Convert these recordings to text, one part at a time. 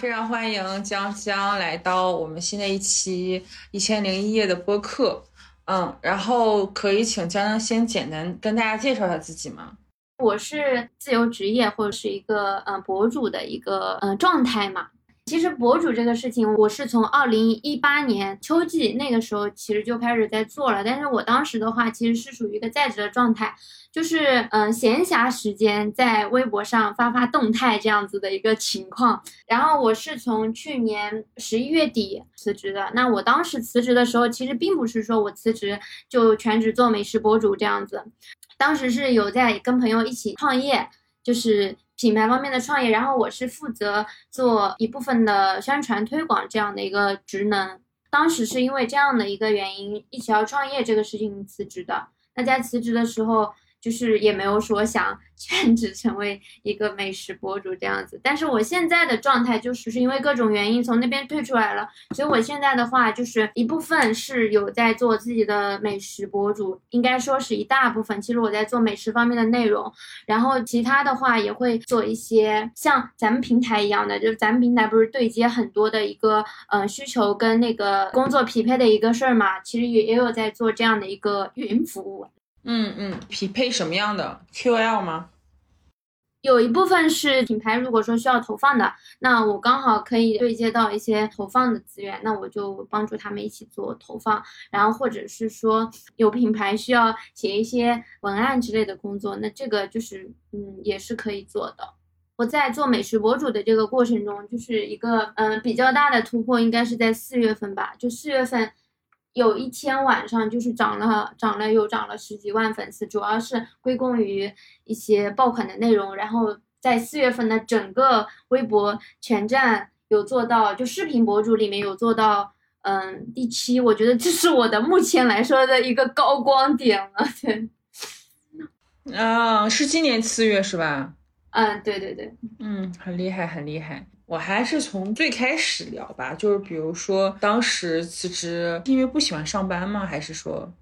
非常欢迎江江来到我们新的一期《一千零一夜》的播客。嗯，然后可以请江江先简单跟大家介绍一下自己吗？我是自由职业或者是一个嗯博主的一个嗯状态嘛。其实博主这个事情，我是从二零一八年秋季那个时候其实就开始在做了，但是我当时的话其实是属于一个在职的状态，就是嗯闲暇时间在微博上发发动态这样子的一个情况。然后我是从去年十一月底辞职的。那我当时辞职的时候，其实并不是说我辞职就全职做美食博主这样子，当时是有在跟朋友一起创业，就是。品牌方面的创业，然后我是负责做一部分的宣传推广这样的一个职能。当时是因为这样的一个原因，一起要创业这个事情辞职的。那在辞职的时候。就是也没有说想 全职成为一个美食博主这样子，但是我现在的状态就是是因为各种原因从那边退出来了，所以我现在的话就是一部分是有在做自己的美食博主，应该说是一大部分。其实我在做美食方面的内容，然后其他的话也会做一些像咱们平台一样的，就是咱们平台不是对接很多的一个嗯需求跟那个工作匹配的一个事儿嘛，其实也也有在做这样的一个云服务。嗯嗯，匹配什么样的 QL 吗？有一部分是品牌，如果说需要投放的，那我刚好可以对接到一些投放的资源，那我就帮助他们一起做投放。然后或者是说有品牌需要写一些文案之类的工作，那这个就是嗯也是可以做的。我在做美食博主的这个过程中，就是一个嗯比较大的突破，应该是在四月份吧，就四月份。有一天晚上就是涨了，涨了有涨了十几万粉丝，主要是归功于一些爆款的内容。然后在四月份的整个微博全站有做到，就视频博主里面有做到，嗯，第七。我觉得这是我的目前来说的一个高光点了。对，啊，是今年四月是吧？嗯，对对对，嗯，很厉害，很厉害。我还是从最开始聊吧，就是比如说当时辞职因为不喜欢上班吗？还是说，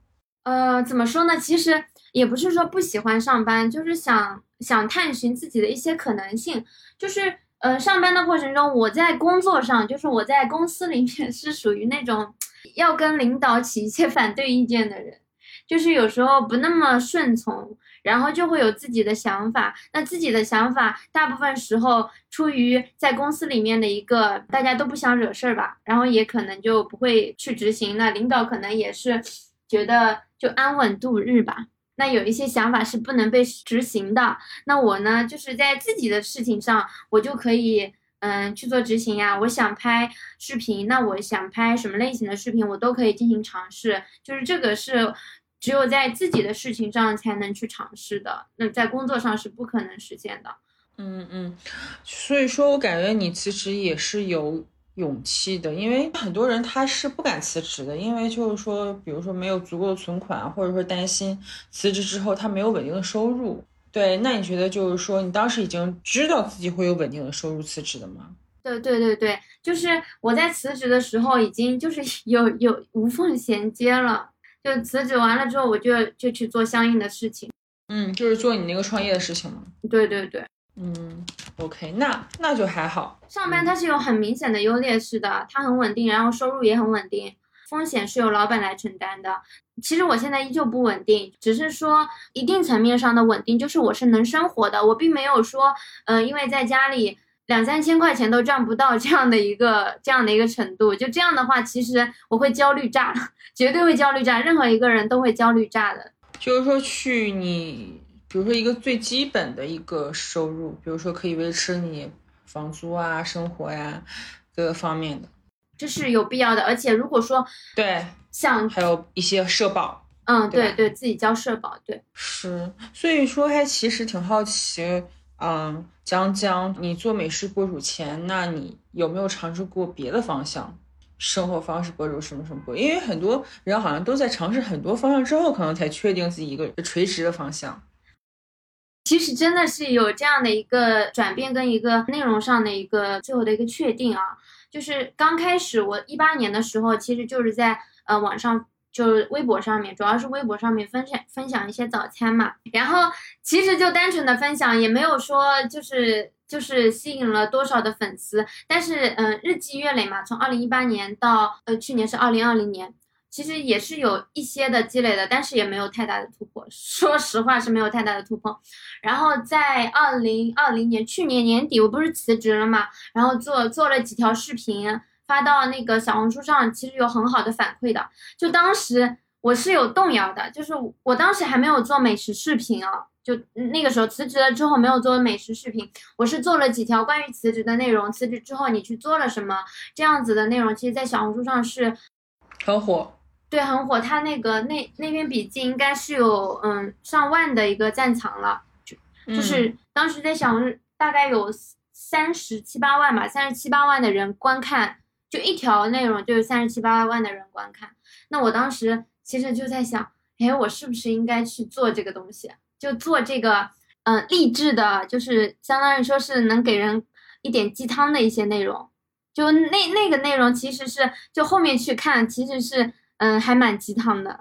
呃，怎么说呢？其实也不是说不喜欢上班，就是想想探寻自己的一些可能性。就是，呃，上班的过程中，我在工作上，就是我在公司里面 是属于那种要跟领导起一些 反对意见的人，就是有时候不那么顺从。然后就会有自己的想法，那自己的想法大部分时候出于在公司里面的一个大家都不想惹事儿吧，然后也可能就不会去执行。那领导可能也是觉得就安稳度日吧。那有一些想法是不能被执行的，那我呢就是在自己的事情上，我就可以嗯去做执行呀。我想拍视频，那我想拍什么类型的视频，我都可以进行尝试。就是这个是。只有在自己的事情上才能去尝试的，那在工作上是不可能实现的。嗯嗯，所以说我感觉你其实也是有勇气的，因为很多人他是不敢辞职的，因为就是说，比如说没有足够的存款，或者说担心辞职之后他没有稳定的收入。对，那你觉得就是说，你当时已经知道自己会有稳定的收入辞职的吗？对对对对，就是我在辞职的时候已经就是 有有无缝衔接了。就辞职完了之后，我就就去做相应的事情。嗯，就是做你那个创业的事情吗？对对对。嗯，OK，那那就还好。上班它是有很明显的优劣势的，它很稳定，然后收入也很稳定，风险是由老板来承担的。其实我现在依旧不稳定，只是说一定层面上的稳定，就是我是能生活的，我并没有说，嗯，因为在家里。两三千块钱都赚不到这样的一个这样的一个程度，就这样的话，其实我会焦虑炸，绝对会焦虑炸，任何一个人都会焦虑炸的。就是说，去你，比如说一个最基本的一个收入，比如说可以维持你房租啊、生活呀各个方面的，这是有必要的。而且如果说对，像还有一些社保，嗯，对对，自己交社保，对，是。所以说，还其实挺好奇。嗯，江江，你做美食博主前，那你有没有尝试过别的方向？生活方式博主什么什么博？因为很多人好像都在尝试很多方向之后，可能才确定自己一个垂直的方向。其实真的是有这样的一个转变跟一个内容上的一个最后的一个确定啊，就是刚开始我一八年的时候，其实就是在呃网上就微博上面，主要是微博上面分享分享一些早餐嘛。然后其实就单纯的分享，也没有说就是就是吸引了多少的粉丝。但是嗯，日积月累嘛，从二零一八年到呃去年是二零二零年。其实也是有一些的积累的，但是也没有太大的突破。说实话是没有太大的突破。然后在二零二零年去年年底，我不是辞职了嘛，然后做做了几条视频发到那个小红书上，其实有很好的反馈的。就当时我是有动摇的，就是我当时还没有做美食视频啊，就那个时候辞职了之后没有做美食视频，我是做了几条关于辞职的内容。辞职之后你去做了什么这样子的内容，其实，在小红书上是很火。对，很火。他那个那那篇笔记应该是有嗯上万的一个赞藏了，就就是当时在想，大概有三十七八万吧，三十七八万的人观看，就一条内容就有三十七八万的人观看。那我当时其实就在想，哎，我是不是应该去做这个东西，就做这个嗯励志的，就是相当于说是能给人一点鸡汤的一些内容。就那那个内容其实是就后面去看，其实是。嗯，还蛮鸡汤的，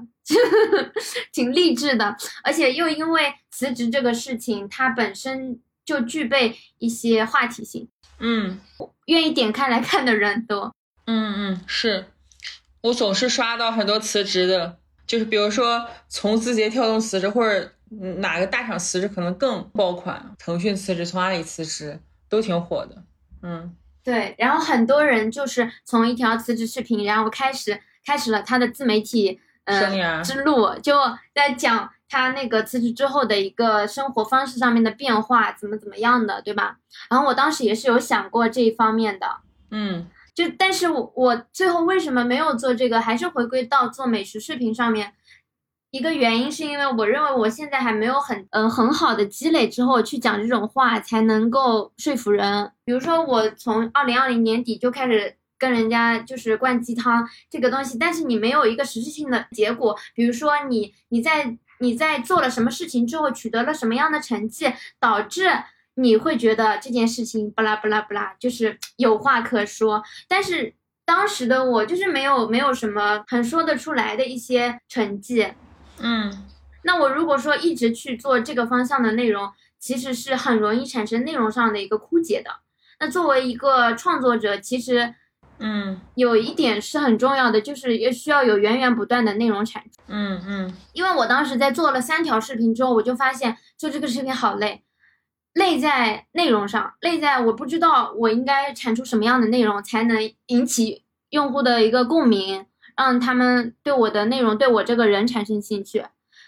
挺励志的，而且又因为辞职这个事情，它本身就具备一些话题性，嗯，愿意点开来看的人多，嗯嗯，是。我总是刷到很多辞职的，就是比如说从字节跳动辞职，或者哪个大厂辞职可能更爆款，腾讯辞职，从阿里辞职都挺火的，嗯，对，然后很多人就是从一条辞职视频，然后开始。开始了他的自媒体嗯之路，就在讲他那个辞职之后的一个生活方式上面的变化，怎么怎么样的，对吧？然后我当时也是有想过这一方面的，嗯，就但是我我最后为什么没有做这个，还是回归到做美食视频上面。一个原因是因为我认为我现在还没有很嗯很好的积累之后去讲这种话才能够说服人。比如说我从二零二零年底就开始。跟人家就是灌鸡汤这个东西，但是你没有一个实质性的结果，比如说你你在你在做了什么事情之后取得了什么样的成绩，导致你会觉得这件事情巴拉巴拉巴拉，就是 有话可说。但是当时的我就是没有没有什么很说得出来的一些成绩，嗯，那我如果说一直去做这个方向的内容，其实是很容易产生内容上的一个枯竭的。那作为一个创作者，其实。嗯，有一点是很重要的，就是也需要有源源不断的内容产出。嗯嗯，因为我当时在做了三条视频之后，我就发现做这个视频好累，累在内容上，累在我不知道我应该产出什么样的内容才能引起用户的一个共鸣，让他们对我的内容、对我这个人产生兴趣。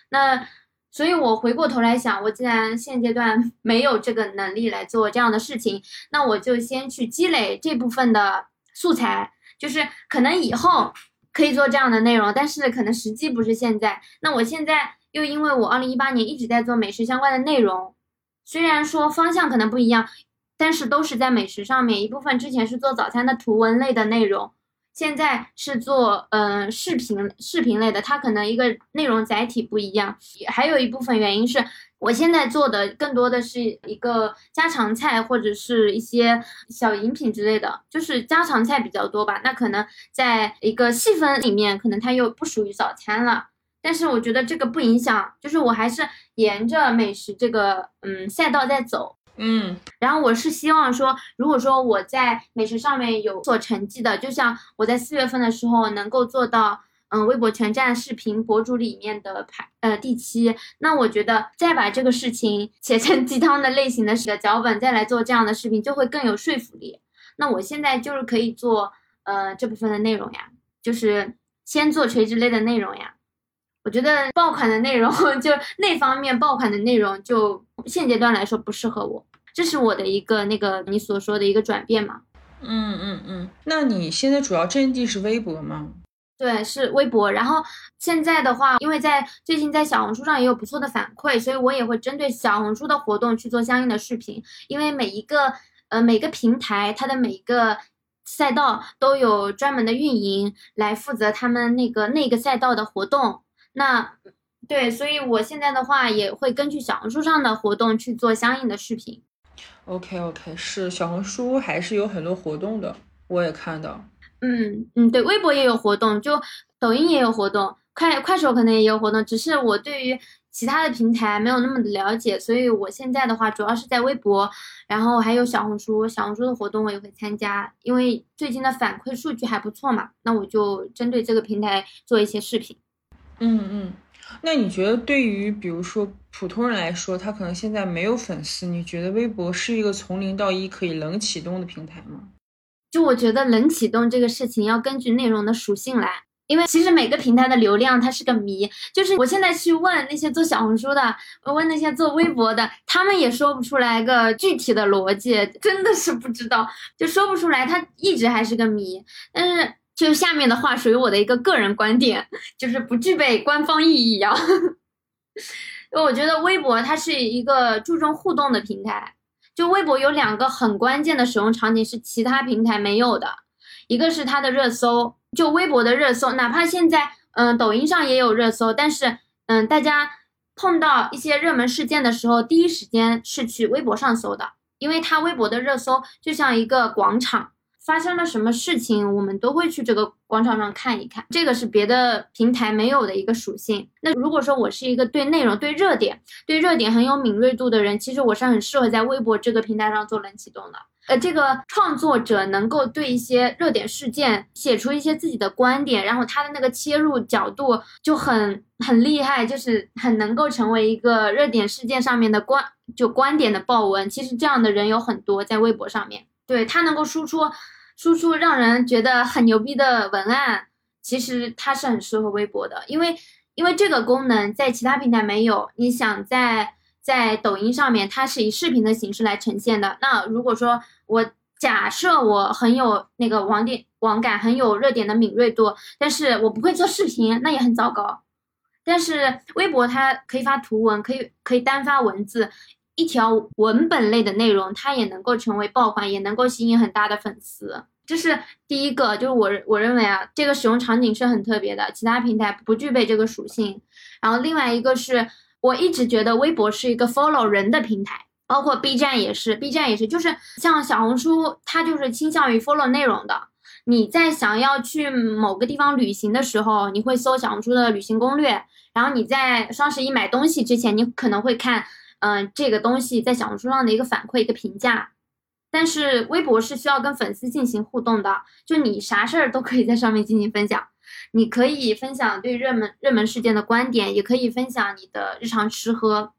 那所以，我回过头来想，我既然现阶段 没有这个能力来做这样的事情，那我就先去积累这部分的。素材就是可能以后可以做这样的内容，但是可能时机不是现在。那我现在又因为我二零一八年一直在做美食相关的内容，虽然说方向可能不一样，但是都是在美食上面。一部分之前是做早餐的图文类的内容，现在是做嗯视频视频类的，它可能一个内容载体不一样。还有一部分原因是。我现在做的更多的是一个家常菜或者是一些小饮品之类的，就是家常菜比较多吧。那可能在一个细分里面，可能它又不属于早餐了。但是我觉得这个不影响，就是我还是沿着美食这个嗯赛道在走。嗯，然后我是希望说，如果说我在美食上面有所成绩的，就像我在四月份的时候能够做到。嗯，微博全站视频博主里面的排呃第七，那我觉得再把这个事情写成鸡汤的类型的脚本，再来做这样的视频，就会更有说服力。那我现在就是可以做呃这部分的内容呀，就是先做垂直类的内容呀。我觉得爆款的内容 就那方面爆款的内容，就现阶段来说不适合我，这是我的一个那个你所说的一个转变嘛。嗯嗯嗯，那你现在主要阵地是微博吗？对，是微博。然后现在的话，因为在最近在小红书上也有不错的反馈，所以我也会针对小红书的活动去做相应的视频。因为每一个呃每个平台它的每一个赛道都有专门的运营来负责他们那个那个赛道的活动。那对，所以我现在的话也会根据小红书上的活动去做相应的视频。OK OK，是小红书还是有很多活动的，我也看到。嗯嗯，对，微博也有活动，就抖音也有活动，快快手可能也有活动，只是我对于其他的平台没有那么的了解，所以我现在的话主要是在微博，然后还有小红书，小红书的活动我也会参加，因为最近的反馈数据还不错嘛，那我就针对这个平台做一些视频。嗯嗯，那你觉得对于比如说普通人来说，他可能现在没有粉丝，你觉得微博是一个从零到一可以冷启动的平台吗？就我觉得冷启动这个事情要根据内容的属性来，因为其实每个平台的流量它是个谜。就是我现在去问那些做小红书的，问那些做微博的，他们也说不出来个具体的逻辑，真的是不知道，就说不出来，它一直还是个谜。但是就下面的话属于我的一个个人观点，就是不具备官方意义啊。我觉得微博它是一个注重互动的平台。就微博有两个很关键的使用场景是其他平台没有的，一个是它的热搜，就微博的热搜，哪怕现在嗯抖音上也有热搜，但是嗯大家碰到一些热门事件的时候，第一时间是去微博上搜的，因为它微博的热搜就像一个广场。发生了什么事情，我们都会去这个广场上看一看，这个是别的平台没有的一个属性。那如果说我是一个对内容、对热点、对热点很有敏锐度的人，其实我是很适合在微博这个平台上做冷启动的。呃，这个创作者能够对一些热点事件写出一些自己的观点，然后他的那个切入角度就很很厉害，就是很能够成为一个热点事件上面的观就观点的爆文。其实这样的人有很多在微博上面，对他能够输出。输出让人觉得很牛逼的文案，其实它是很适合微博的，因为因为这个功能在其他平台没有。你想在在抖音上面，它是以视频的形式来呈现的。那如果说我假设我很有那个网点网感，很有热点的敏锐度，但是我不会做视频，那也很糟糕。但是微博它可以发图文，可以可以单发文字。一条文本类的内容，它也能够成为爆款，也能够吸引很大的粉丝。这是第一个，就是我我认为啊，这个使用场景是很特别的，其他平台不具备这个属性。然后另外一个是我一直觉得微博是一个 follow 人的平台，包括 B 站也是，B 站也是，就是像小红书，它就是倾向于 follow 内容的。你在想要去某个地方旅行的时候，你会搜小红书的旅行攻略，然后你在双十一买东西之前，你可能会看。嗯，这个东西在小红书上的一个反馈、一个评价，但是微博是需要跟粉丝进行互动的，就你啥事儿都可以在上面进行分享，你可以分享对热门热门事件的观点，也可以分享你的日常吃喝。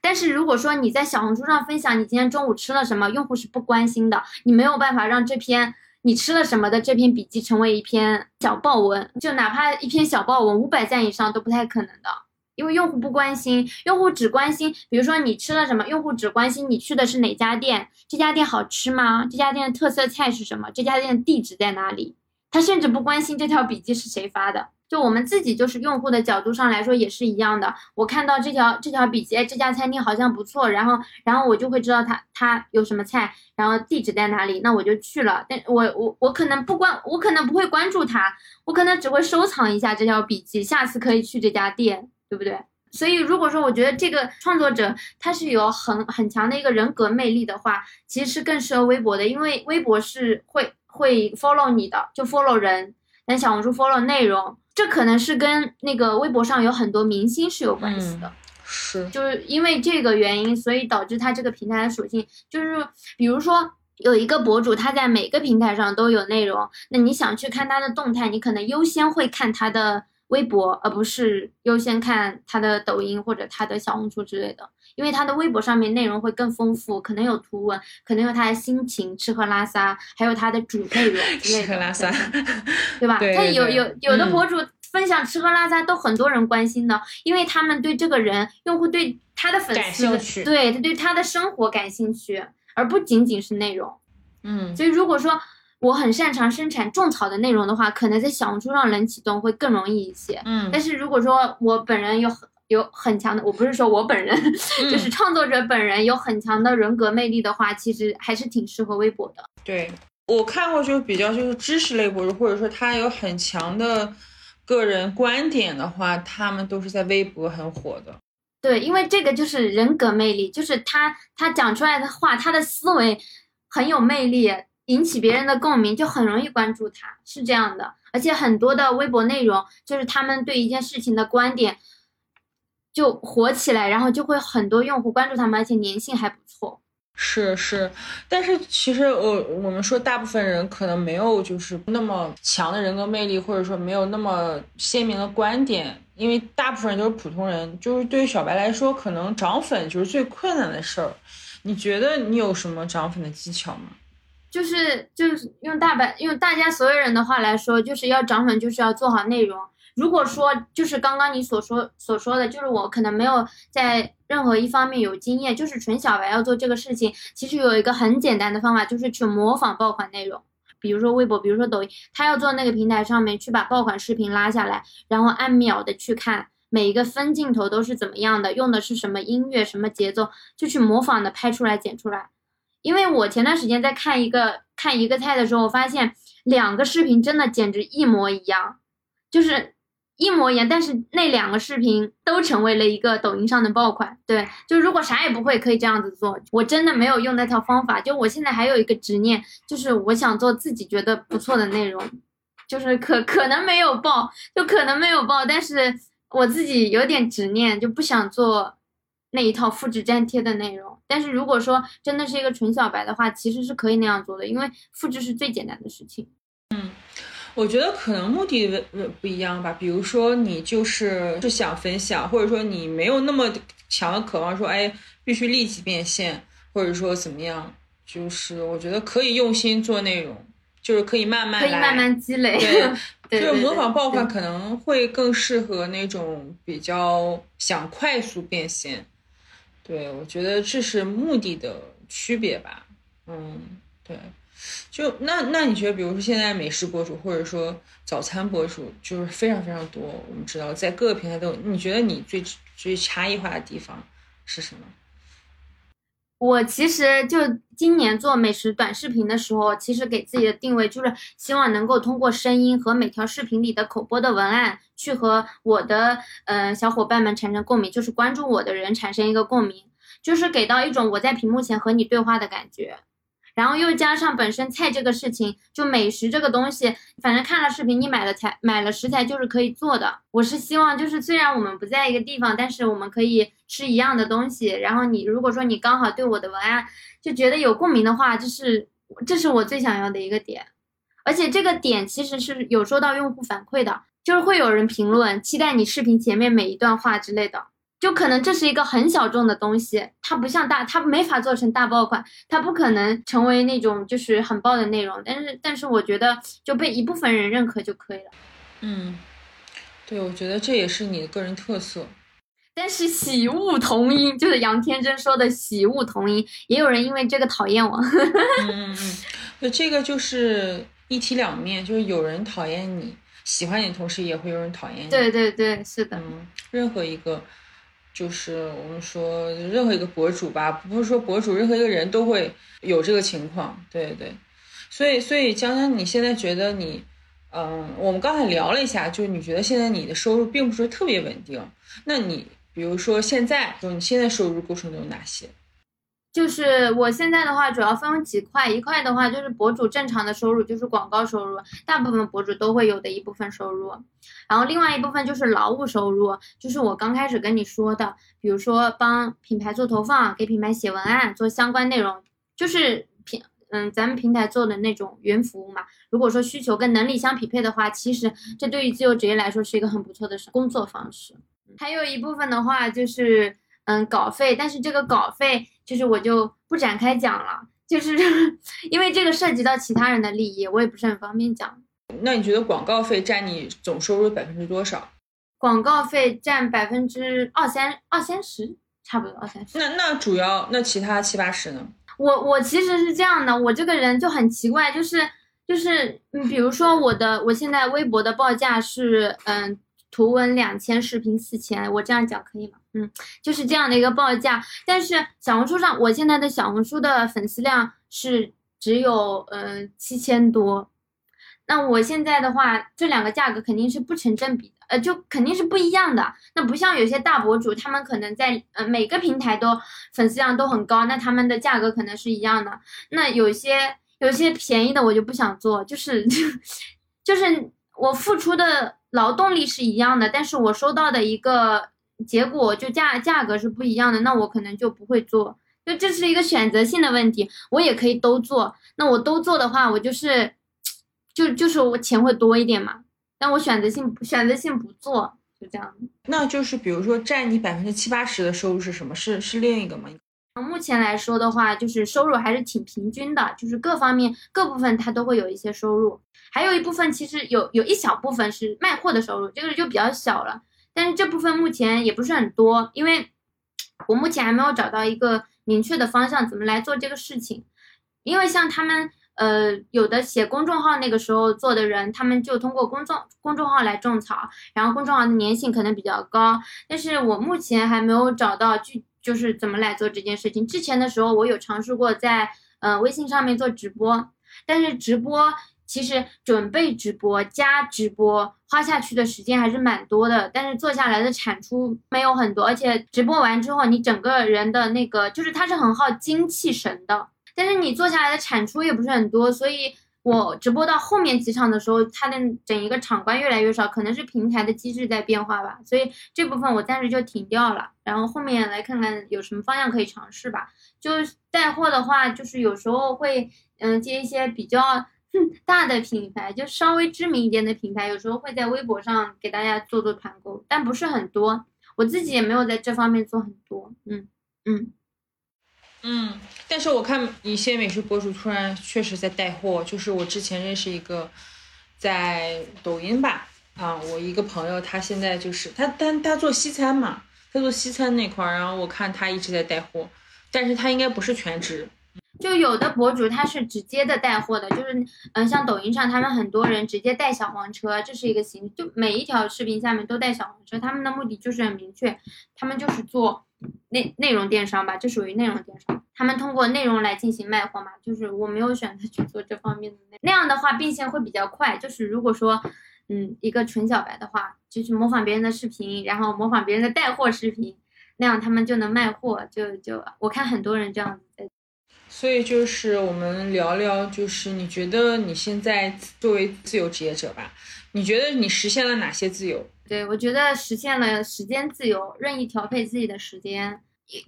但是如果说你在小红书上分享你今天中午吃了什么，用户是不关心的，你没有办法让这篇你吃了什么的这篇笔记成为一篇小爆文，就哪怕一篇小爆文五百赞以上都不太可能的。因为用户不关心，用户只关心，比如说你吃了什么，用户只关心你去的是哪家店，这家店好吃吗？这家店的特色菜是什么？这家店的地址在哪里？他甚至不关心这条笔记是谁发的。就我们自己就是用户的角度上来说也是一样的。我看到这条这条笔记，哎，这家餐厅好像不错，然后然后我就会知道他他有什么菜，然后地址在哪里，那我就去了。但我我我可能不关，我可能不会关注他，我可能只会收藏一下这条笔记，下次可以去这家店。对不对？所以如果说我觉得这个创作者他是有很很强的一个人格魅力的话，其实是更适合微博的，因为微博是会会 follow 你的，就 follow 人，但小红书 follow 内容，这可能是跟那个微博上有很多明星是有关系的，是，就是因为这个原因，所以导致它这个平台的属性，就是比如说有一个博主他在每个平台上都有内容，那你想去看他的动态，你可能优先会看他的。微博，而不是优先看他的抖音或者他的小红书之类的，因为他的微博上面内容会更丰富，可能有图文，可能有他的心情、吃喝拉撒，还有他的主内容 之类的，吃喝拉撒，对吧？他有有有的博主分享吃喝拉撒都很多人关心的，因为他们对这个人用户对他的粉丝，对他对他的生活感兴趣，而不仅仅是内容。嗯，所以如果说。我很擅长生产种草的内容的话，可能在小红书上能启动会更容易一些。嗯，但是如果说我本人有很有很强的，我不是说我本人，就是创作者本人有很强的人格魅力的话，其实还是挺适合微博的。对我看过就比较就是知识类博主，或者说他有很强的个人观点的话，他们都是在微博很火的。对，因为这个就是人格魅力，就是他他讲出来的话，他的思维很有魅力。引起别人的共鸣，就很容易关注他，是这样的。而且很多的微博内容，就是他们对一件事情的观点就火起来，然后就会很多用户关注他们，而且粘性还不错。是是，但是其实我我们说大部分人可能没有就是那么强的人格魅力，或者说没有那么鲜明的观点，因为大部分人都是普通人。就是对于小白来说，可能涨粉就是最困难的事儿。你觉得你有什么涨粉的技巧吗？就是就是用大白用大家所有人的话来说，就是要涨粉，就是要做好内容。如果说就是刚刚你所说所说的，就是我可能没有在任何一方面有经验，就是纯小白要做这个事情，其实有一个很简单的方法，就是去模仿爆款内容。比如说微博，比如说抖音，他要做那个平台上面去把爆款视频拉下来，然后按秒的去看每一个分镜头都是怎么样的，用的是什么音乐、什么节奏，就去模仿的拍出来剪出来。因为我前段时间在看一个看一个菜的时候，我发现两个视频真的简直一模一样，就是。一模一样，但是那两个视频都成为了一个抖音上的爆款。对，就如果啥也不会，可以这样子做。我真的没有用那套方法，就我现在还有一个执念，就是我想做自己觉得不错的内容，就是可可能没有爆，就可能没有爆，但是我自己有点执念，就不想做那一套复制粘贴的内容。但是如果说真的是一个纯小白的话，其实是可以那样做的，因为复制是最简单的事情。嗯。我觉得可能目的不一样吧，比如说你就是是想分享，或者说你没有那么强的渴望，说哎必须立即变现，或者说怎么样，就是我觉得可以用心做内容，就是可以慢慢可以慢慢积累，对，就是模仿爆款可能会更适合那种比较想快速变现，对我觉得这是目的的区别吧，嗯，对。就那那你觉得，比如说现在美食博主或者说早餐博主，就是非常非常多。我们知道，在各个平台都，你觉得你最最差异化的地方是什么？我其实就今年做美食短视频的时候，其实给自己的定位就是希望能够通过声音和每条视频里的口播的文案，去和我的嗯小伙伴们产生共鸣，就是关注我的人产生一个共鸣，就是给到一种我在屏幕前和你对话的感觉。然后又加上本身菜这个事情，就美食这个东西，反正看了视频，你买了材买了食材就是可以做的。我是希望就是虽然我们不在一个地方，但是我们可以吃一样的东西。然后你如果说你刚好对我的文案就觉得有共鸣的话，就是这是我最想要的一个点。而且这个点其实是有收到用户反馈的，就是会有人评论期待你视频前面每一段话之类的。就可能这是一个很小众的东西，它不像大，它没法做成大爆款，它不可能成为那种就是很爆的内容。但是，但是我觉得就被一部分人认可就可以了。嗯，对，我觉得这也是你的个人特色。但是喜恶同音，就是杨天真说的喜恶同音，也有人因为这个讨厌我。嗯嗯嗯，那这个就是一体两面，就是有人讨厌你，喜欢你，同时也会有人讨厌你。对对对，是的。嗯，任何一个。就是我们说任何一个博主吧，不是说博主，任何一个人都会有这个情况，对对。所以，所以江江，你现在觉得你，嗯，我们刚才聊了一下，就是你觉得现在你的收入并不是特别稳定。那你比如说现在，就你现在收入构成都有哪些？就是我现在的话，主要分为几块，一块的话就是博主正常的收入，就是广告收入，大部分博主都会有的一部分收入。然后另外一部分就是劳务收入，就是我刚开始跟你说的，比如说帮品牌做投放，给品牌写文案，做相关内容，就是平嗯咱们平台做的那种云服务嘛。如果说需求跟能力相匹配的话，其实这对于自由职业来说是一个很不错的工作方式。还有一部分的话就是嗯稿费，但是这个稿费。就是我就不展开讲了，就是 因为这个涉及到其他人的利益，我也不是很方便讲。那你觉得广告费占你总收入百分之多少？广告费占百分之二三二三十，差不多二三十。那那主要那其他七八十呢？我我其实是这样的，我这个人就很奇怪，就是就是嗯，比如说我的我现在微博的报价是嗯。图文两千，视频四千，我这样讲可以吗？嗯，就是这样的一个报价。但是小红书上，我现在的小红书的粉丝量是只有嗯七千多。那我现在的话，这两个价格肯定是不成正比的，呃，就肯定是不一样的。那不像有些大博主，他们可能在呃每个平台都粉丝量都很高，那他们的价格可能是一样的。那有些。有些便宜的我就不想做，就是 就是我付出的劳动力是一样的，但是我收到的一个结果就价价格是不一样的，那我可能就不会做。就这是一个选择性的问题，我也可以都做。那我都做的话，我就是就就是我钱会多一点嘛。但我选择性选择性不做，就这样。那就是比如说占你百分之七八十的收入是什么？是是另一个吗？目前来说的话，就是收入还是挺平均的，就是各方面各部分它都会有一些收入，还有一部分其实有有一小部分是卖货的收入，这个就比较小了。但是这部分目前也不是很多，因为我目前还没有找到一个明确的方向，怎么来做这个事情。因为像他们呃有的写公众号那个时候做的人，他们就通过公众公众号来种草，然后公众号的粘性可能比较高，但是我目前还没有找到具。就是怎么来做这件事情？之前的时候我有尝试过在呃微信上面做直播，但是直播其实准备直播加直播花下去的时间还是蛮多的，但是做下来的产出没有很多，而且直播完之后你整个人的那个就是它是很耗精气神的，但是你做下来的产出也不是很多，所以。我直播到后面几场的时候，它的整一个场观越来越少，可能是平台的机制在变化吧，所以这部分我暂时就停掉了。然后后面来看看有什么方向可以尝试吧。就带货的话，就是有时候会嗯接一些比较 大的品牌，就稍微知名一点的品牌，有时候会在微博上给大家做做团购，但不是很多。我自己也没有在这方面做很多。嗯嗯。嗯，但是我看一些美食博主突然确实在带货，就是我之前认识一个，在抖音吧，啊，我一个朋友，他现在就是他，但他做西餐嘛，他做西餐那块儿，然后我看他一直在带货，但是他应该不是全职。就有的博主他是直接的带货的，就是嗯，像抖音上他们很多人直接带小黄车，这是一个形，就每一条视频下面都带小黄车，他们的目的就是很明确，他们就是做。内内容电商吧，这属于内容电商。他们通过内容来进行卖货嘛，就是我没有选择去做这方面的那那样的话变现会比较快。就是如果说，嗯，一个纯小白的话，就是模仿别人的视频，然后模仿别人的带货视频，那样他们就能卖货。就就我看很多人这样子在。所以就是我们聊聊，就是你觉得你现在作为自由职业者吧，你觉得你实现了哪些自由？对，我觉得实现了时间自由，任意调配自己的时间，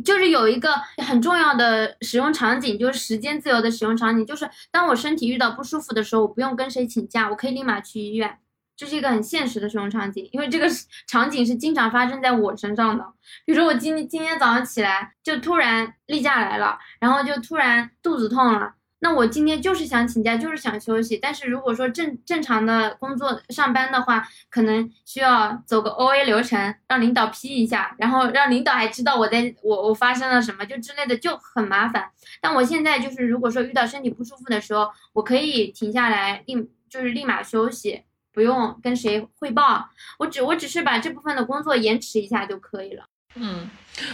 就是有一个很重要的使用场景，就是时间自由的使用场景，就是当我身体遇到不舒服的时候，我不用跟谁请假，我可以立马去医院，这是一个很现实的使用场景，因为这个场景是经常发生在我身上的。比如说我今今天早上起来就突然例假来了，然后就突然肚子痛了。那我今天就是想请假，就是想休息。但是如果说正正常的工作上班的话，可能需要走个 O A 流程，让领导批一下，然后让领导还知道我在我我发生了什么，就之类的就很麻烦。但我现在就是如果说遇到身体不舒服的时候，我可以停下来，立就是立马休息，不用跟谁汇报，我只我只是把这部分的工作延迟一下就可以了。嗯，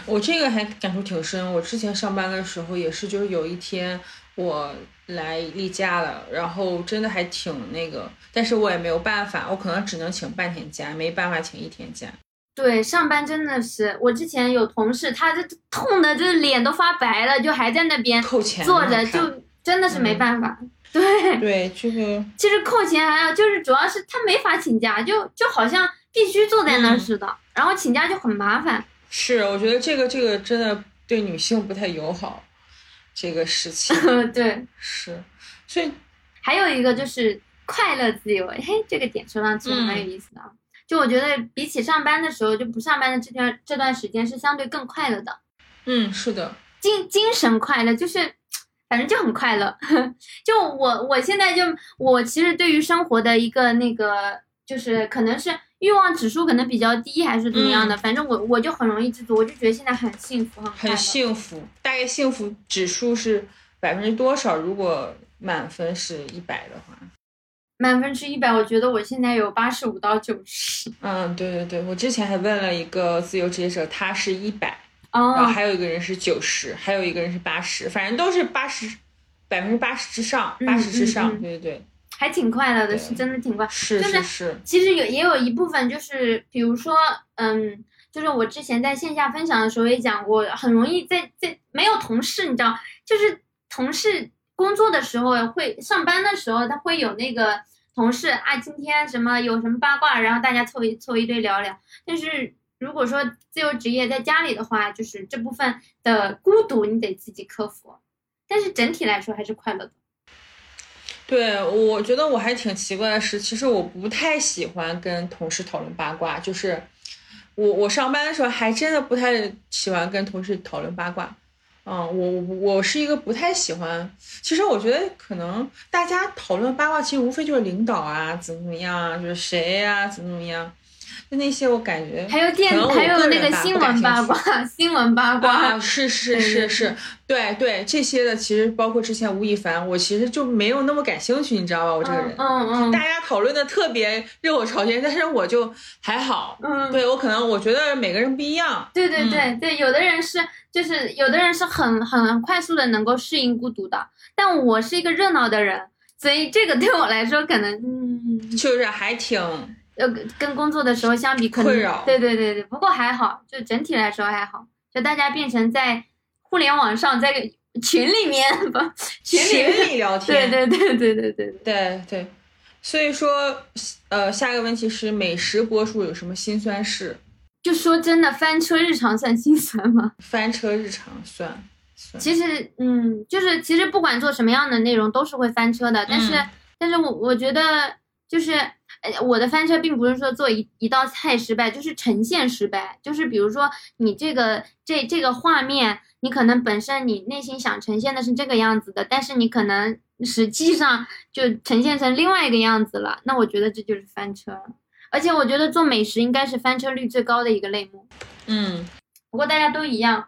我这个还感触挺深。我之前上班的时候也是，就是有一天。我来例假了，然后真的还挺那个，但是我也没有办法，我可能只能请半天假，没办法请一天假。对，上班真的是，我之前有同事，他这痛的，就是脸都发白了，就还在那边扣钱坐着，就真的是没办法。对对，就是。其实扣钱还要，就是主要是他没法请假，就就好像必须坐在那似的，然后请假就很麻烦。是，我觉得这个这个真的对女性不太友好。这个事情 对是，所以还有一个就是快乐自由，嘿，这个点说上去蛮有意思的啊。就我觉得比起上班的时候，就不上班的这段这段时间是相对更快乐的。嗯，是的，精精神快乐，就是反正就很快乐。就我我现在就我其实对于生活的一个那个就是可能是。欲望指数可能比较低，还是怎么样的？反正我我就很容易知足，我就觉得现在很幸福，很很幸福。大概幸福指数是百分之多少？如果满分是一百的话，满分是一百，我觉得我现在有八十五到九十。嗯，对对对，我之前还问了一个自由职业者，他是一百，然后还有一个人是九十，还有一个人是八十，反正都是八十，百分之八十之上，八十之上，对对对。还挺快乐的，是真的挺快，是是是。其实有也有一部分就是，比如说，嗯，就是我之前在线下分享的时候也讲过，很容易在在没有同事，你知道，就是同事工作的时候会上班的时候，他会有那个同事啊，今天什么有什么八卦，然后大家凑一凑一堆聊聊。但是如果说自由职业在家里的话，就是这部分的孤独你得自己克服。但是整体来说还是快乐的。对，我觉得我还挺奇怪的是，其实我不太喜欢跟同事讨论八卦，就是我我上班的时候还真的不太喜欢跟同事讨论八卦。嗯，我我是一个不太喜欢。其实我觉得可能大家讨论八卦，其实无非就是领导啊，怎么怎么样啊，就是谁呀，怎么怎么样。就那些我感觉还有电，还有那个新闻八卦，新闻八卦啊，是是是是，对对，这些的其实包括之前吴亦凡，我其实就没有那么感兴趣，你知道吧？我这个人，嗯嗯，大家讨论的特别热火朝天，但是我就还好，嗯，对我可能我觉得每个人不一样，对对对对，有的人是。就是有的人是很很快速的能够适应孤独的，但我是一个热闹的人，所以这个对我来说可能嗯，就是还挺呃跟工作的时候相比困扰，对对对对，不过还好，就整体来说还好，就大家变成在互联网上在群里面不群里聊天，对对对对对对对对，所以说呃下一个问题是美食博主有什么辛酸事？就说真的，翻车日常算心酸吗？翻车日常算。其实，嗯，就是其实不管做什么样的内容都是会翻车的。但是，但是我我觉得就是，呃，我的翻车并不是说做一一道菜失败，就是呈现失败。就是比如说你这个这这个画面，你可能本身你内心想呈现的是这个样子的，但是你可能实际上就呈现成另外一个样子了。那我觉得这就是翻车了。而且我觉得做美食应该是翻车率最高的一个类目。嗯，不过大家都一样，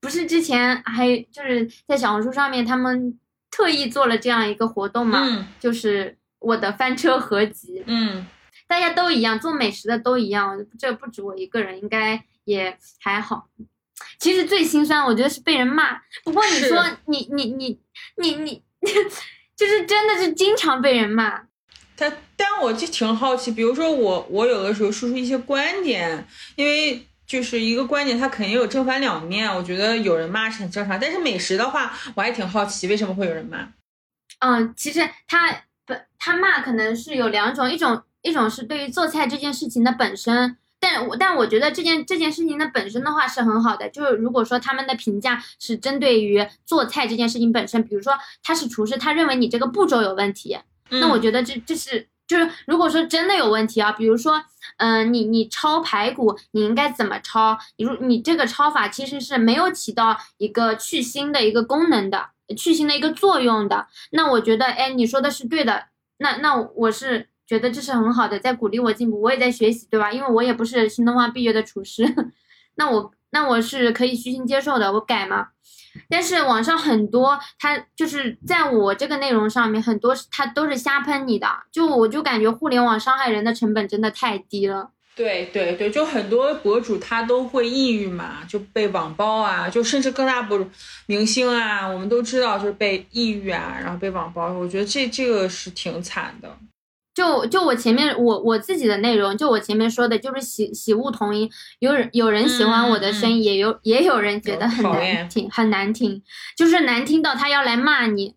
不是之前还就是在小红书上面他们特意做了这样一个活动嘛？嗯，就是我的翻车合集。嗯，大家都一样，做美食的都一样，这不止我一个人，应该也还好。其实最心酸，我觉得是被人骂。不过你说你你你你你，就是真的是经常被人骂。他，但我就挺好奇，比如说我，我有的时候说出一些观点，因为就是一个观点，它肯定有正反两面。我觉得有人骂是很正常，但是美食的话，我还挺好奇为什么会有人骂。嗯，其实他不，他骂可能是有两种，一种一种是对于做菜这件事情的本身，但我但我觉得这件这件事情的本身的话是很好的，就是如果说他们的评价是针对于做菜这件事情本身，比如说他是厨师，他认为你这个步骤有问题。那我觉得这这是就是如果说真的有问题啊，比如说，嗯，你你焯排骨，你应该怎么焯？你如你这个焯法其实是没有起到一个去腥的一个功能的，去腥的一个作用的。那我觉得，哎，你说的是对的。那那我是觉得这是很好的，在鼓励我进步，我也在学习，对吧？因为我也不是新东方毕业的厨师，那我那我是可以虚心接受的，我改嘛。但是网上很多，他就是在我这个内容上面，很多他都是瞎喷你的，就我就感觉互联网伤害人的成本真的太低了。对对对，就很多博主他都会抑郁嘛，就被网暴啊，就甚至更大博主、明星啊，我们都知道就是被抑郁啊，然后被网暴，我觉得这这个是挺惨的。就就我前面我我自己的内容，就我前面说的，就是喜喜恶同音，有人有人喜欢我的声音，也有也有人觉得很难听，很难听，就是难听到他要来骂你，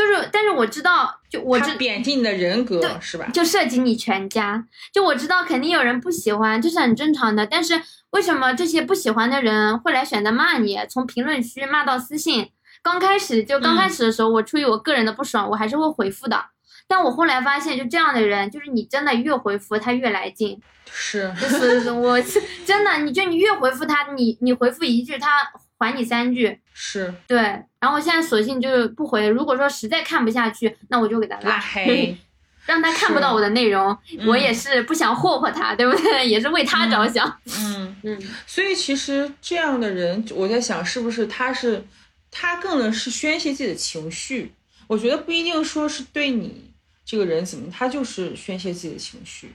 就是但是我知道，就我知贬低你的人格是吧？就涉及你全家，就我知道肯定有人不喜欢，这是很正常的。但是为什么这些不喜欢的人会来选择骂你？从评论区骂到私信，刚开始就刚开始的时候，我出于我个人的不爽，我还是会回复的。但我后来发现，就这样的人，就是你真的越回复他越来劲，是，就是我真的，你就你越回复他，你你回复一句，他还你三句，是对。然后我现在索性就是不回，如果说实在看不下去，那我就给他拉黑，让他看不到我的内容。我也是不想霍霍他，对不对？也是为他着想。嗯 嗯。所以其实这样的人，我在想，是不是他是他更能是宣泄自己的情绪？我觉得不一定说是对你。这个人怎么？他就是宣泄自己的情绪，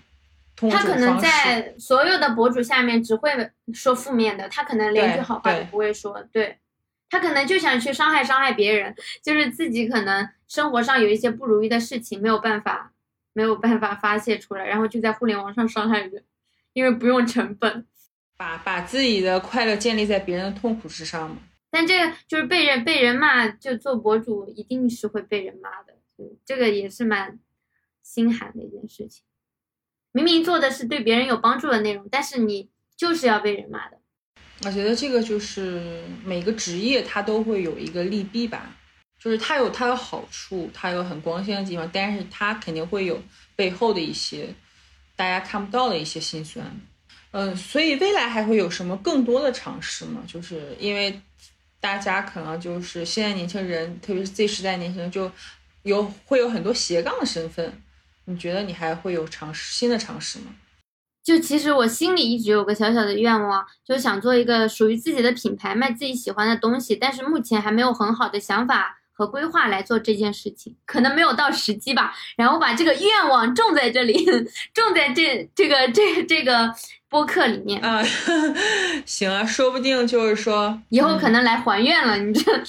他可能在所有的博主下面只会说负面的，他可能连句好话都不会说。对，他可能就想去伤害伤害别人，就是自己可能生活上有一些不如意的事情，没有办法没有办法发泄出来，然后就在互联网上伤害人，因为不用成本，把把自己的快乐建立在别人的痛苦之上嘛。但这个就是被人被人骂，就做博主一定是会被人骂的，这个也是蛮心寒的一件事情。明明做的是对别人有帮助的内容，但是你就是要被人骂的。我觉得这个就是每个职业它都会有一个利弊吧，就是它有它的好处，它有很光鲜的地方，但是它肯定会有背后的一些大家看不到的一些辛酸。嗯，所以未来还会有什么更多的尝试吗？就是因为大家可能就是现在年轻人，特别是 Z 时代年轻人，就有会有很多斜杠的身份。你觉得你还会有尝试新的尝试吗？就其实我心里一直有个小小的愿望，就是想做一个属于自己的品牌，卖自己喜欢的东西。但是目前还没有很好的想法和规划来做这件事情，可能没有到时机吧。然后把这个愿望种在这里，种在这这个这这个播客里面啊。行啊，说不定就是说以后可能来还愿了。你这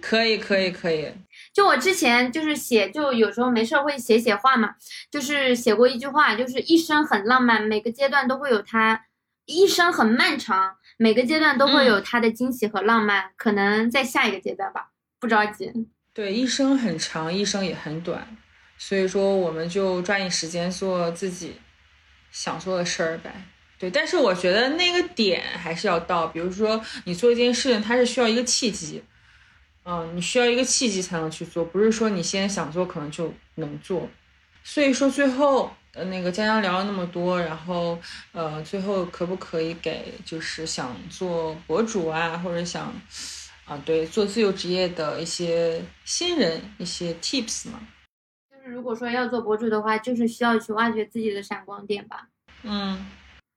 可以可以可以。就我之前就是写，就有时候没事会写写话嘛，就是写过一句话，就是一生很浪漫，每个阶段都会有它；一生很漫长，每个阶段都会有它的惊喜和浪漫。可能在下一个阶段吧，不着急。对，一生很长，一生也很短，所以说我们就抓紧时间做自己想做的事儿呗。对，但是我觉得那个点还是要到，比如说你做一件事情，它是需要一个契机。嗯，你需要一个契机才能去做，不是说你现在想做可能就能做。所以说最后，呃，那个江江聊了那么多，然后，呃，最后可不可以给就是想做博主啊，或者想，啊，对，做自由职业的一些新人一些 tips 吗？就是如果说要做博主的话，就是需要去挖掘自己的闪光点吧。嗯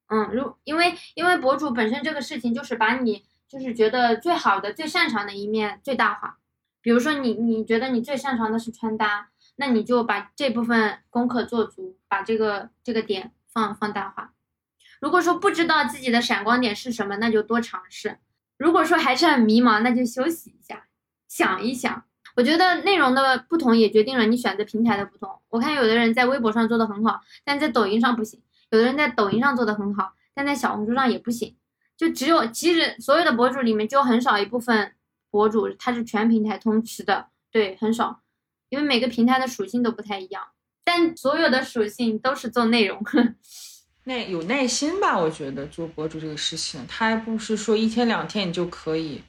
嗯，如因为因为博主本身这个事情就是把你。就是觉得最好的、最擅长的一面最大化，比如说你你觉得你最擅长的是穿搭，那你就把这部分功课做足，把这个这个点放放大化。如果说不知道自己的闪光点是什么，那就多尝试。如果说还是很迷茫，那就休息一下，想一想。我觉得内容的不同也决定了你选择平台的不同。我看有的人在微博上做的很好，但在抖音上不行；有的人在抖音上做的很好，但在小红书上也不行。就只有其实所有的博主里面，就很少一部分博主他是全平台通吃的，对，很少，因为每个平台的属性都不太一样，但所有的属性都是做内容，耐有耐心吧？我觉得做博主这个事情，他不是说一天两天你就可以，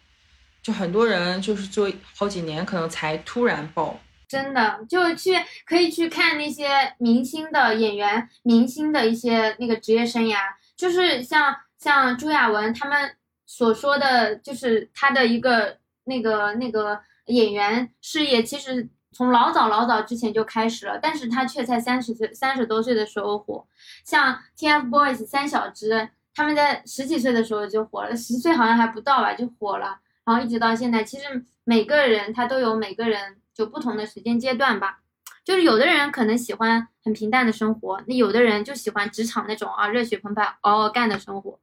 就很多人就是做好几年，可能才突然爆。真的，就去可以去看那些明星的演员、明星的一些那个职业生涯，就是像。像朱亚文他们所说的就是他的一个那个那个演员事业，其实从老早老早之前就开始了，但是他却在三十岁三十多岁的时候火。像 TFBOYS 三小只，他们在十几岁的时候就火了，十岁好像还不到吧就火了，然后一直到现在，其实每个人他都有每个人就不同的时间阶段吧。就是有的人可能喜欢很平淡的生活，那有的人就喜欢职场那种啊热血澎湃嗷嗷干的生活。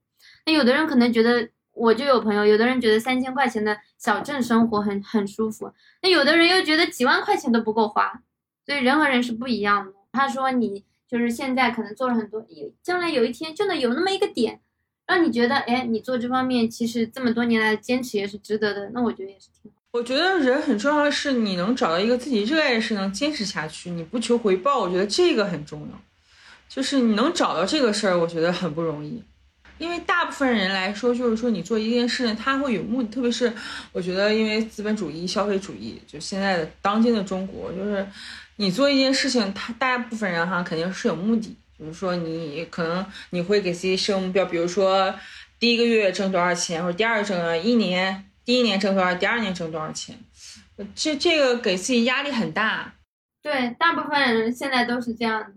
那有的人可能觉得，我就有朋友，有的人觉得三千块钱的小镇生活很很舒服，那有的人又觉得几万块钱都不够花，所以人和人是不一样的。他说你就是现在可能做了很多，将来有一天就能有那么一个点，让你觉得，哎，你做这方面其实这么多年来的坚持也是值得的。那我觉得也是挺好。我觉得人很重要的是你能找到一个自己热爱的事，能坚持下去，你不求回报，我觉得这个很重要。就是你能找到这个事儿，我觉得很不容易。因为大部分人来说，就是说你做一件事情，他会有目的。特别是我觉得，因为资本主义、消费主义，就现在的当今的中国，就是你做一件事情，他大部分人哈肯定是有目的。比如说，你可能你会给自己设目标，比如说第一个月挣多少钱，或者第二个挣一年，第一年挣多少，第二年挣多少钱。这这个给自己压力很大。对，大部分人现在都是这样。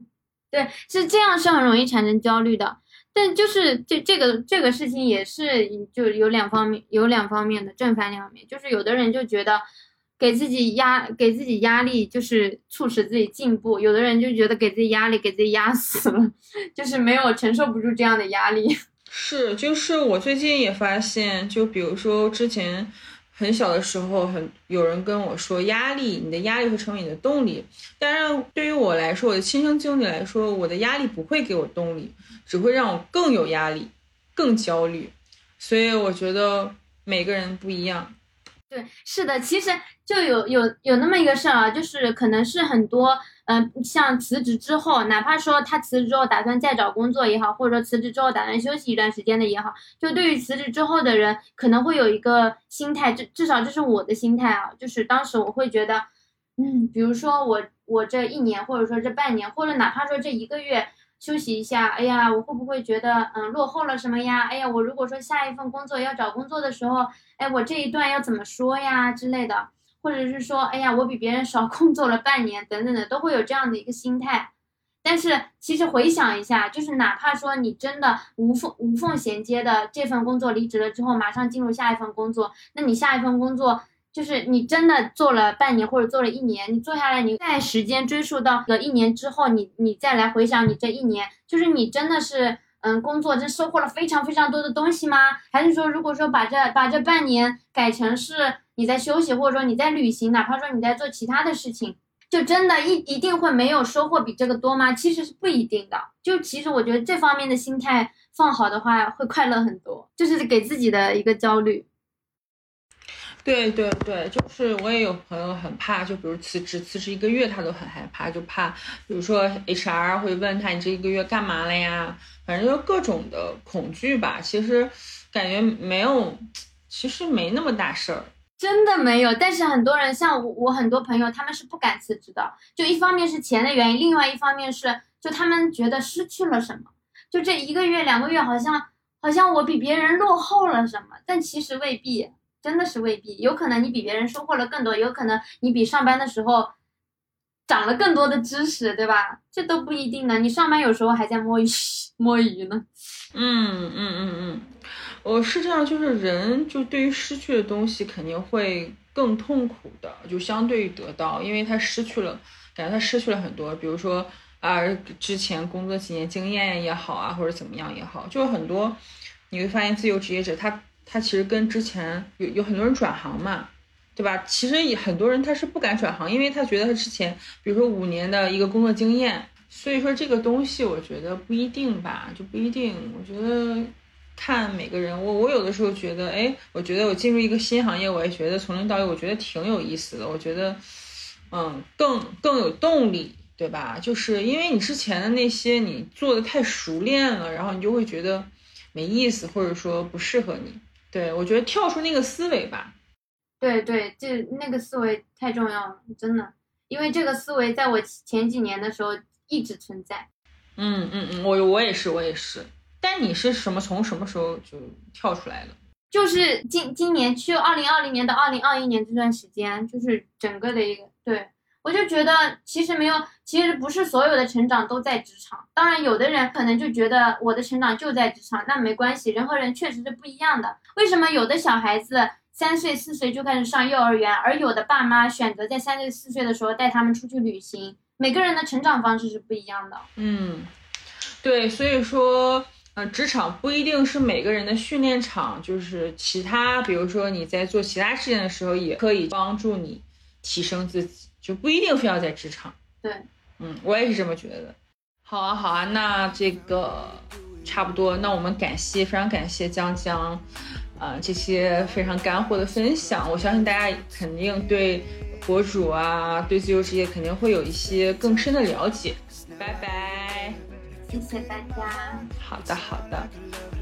对，是这样是很容易产生焦虑的。但就是这这个这个事情也是就有两方面有两方面的正反两面，就是有的人就觉得给自己压给自己压力就是促使自己进步，有的人就觉得给自己压力给自己压死了，就是没有承受不住这样的压力。是，就是我最近也发现，就比如说之前很小的时候，很有人跟我说压力，你的压力会成为你的动力。但是对于我来说，我的亲身经历来说，我的压力不会给我动力。只会让我更有压力，更焦虑，所以我觉得，每个人不一样。对，是的，其实就有有有那么一个事儿啊，就是可能是很多，嗯，像辞职之后，哪怕说他辞职之后打算再找工作也好，或者说辞职之后打算休息一段时间的也好，就对于辞职之后的人，可能会有一个心态，至至少这是我的心态啊，就是当时我会觉得，嗯，比如说我我这一年，或者说这半年，或者哪怕说这一个月。休息一下，哎呀，我会不会觉得嗯落后了什么呀？哎呀，我如果说下一份工作要找工作的时候，哎，我这一段要怎么说呀之类的，或者是说，哎呀，我比别人少工作了半年等等的，都会有这样的一个心态。但是其实回想一下，就是哪怕说你真的无缝无缝衔接的这份工作离职了之后，马上进入下一份工作，那你下一份工作。就是你真的做了半年或者做了一年，你做下来，你在时间追溯到了一年之后，你你再来回想你这一年，就是你真的是嗯工作真收获了非常非常多的东西吗？还是说如果说把这把这半年改成是你在休息，或者说你在旅行，哪怕说你在做其他的事情，就真的一一定会没有收获比这个多吗？其实是不一定的。就其实我觉得这方面的心态放好的话，会快乐很多，就是给自己的一个焦虑。对对对，就是我也有朋友很怕，就比如辞职，辞职一个月他都很害怕，就怕，比如说 HR 会问他你这一个月干嘛了呀？反正就各种的恐惧吧。其实感觉没有，其实没那么大事儿，真的没有。但是很多人像我，我很多朋友他们是不敢辞职的，就一方面是钱的原因，另外一方面是就他们觉得失去了什么，就这一个月两个月好像好像我比别人落后了什么，但其实未必。真的是未必，有可能你比别人收获了更多，有可能你比上班的时候长了更多的知识，对吧？这都不一定呢。你上班有时候还在摸鱼 摸鱼呢。嗯嗯嗯嗯，我是这样，就是人就对于失去的东西肯定会更痛苦的，就相对于得到，因为他失去了，感觉他失去了很多，比如说啊，之前工作几年经验也好啊，或者怎么样也好，就很多你会发现自由职业者他。他其实跟之前有有很多人转行嘛，对吧？其实也很多人他是不敢转行，因为他觉得他之前，比如说五年的一个工作经验，所以说这个东西我觉得不一定吧，就不一定。我觉得看每个人，我我有的时候觉得，哎，我觉得我进入一个新行业，我也觉得从零到一，我觉得挺有意思的。我觉得，嗯，更更有动力，对吧？就是因为你之前的那些你做的太熟练了，然后你就会觉得没意思，或者说不适合你。对，我觉得跳出那个思维吧。对对，这那个思维太重要了，真的，因为这个思维在我前几年的时候一直存在。嗯嗯嗯，我我也是，我也是。但你是什么？从什么时候就跳出来的？就是今今年，去二零二零年到二零二一年这段时间，就是整个的一个对。我就觉得，其实没有，其实不是所有的成长都在职场。当然，有的人可能就觉得我的成长就在职场，那没关系，人和人确实是不一样的。为什么有的小孩子三岁四岁就开始上幼儿园，而有的爸妈选择在三岁四岁的时候带他们出去旅行？每个人的成长方式是不一样的。嗯，对，所以说，呃，职场不一定是每个人的训练场，就是其他，比如说你在做其他事情的时候，也可以帮助你提升自己。就不一定非要在职场，对，嗯，我也是这么觉得。好啊，好啊，那这个差不多，那我们感谢，非常感谢江江，呃，这些非常干货的分享。我相信大家肯定对博主啊，对自由职业肯定会有一些更深的了解。拜拜，谢谢大家。好的，好的。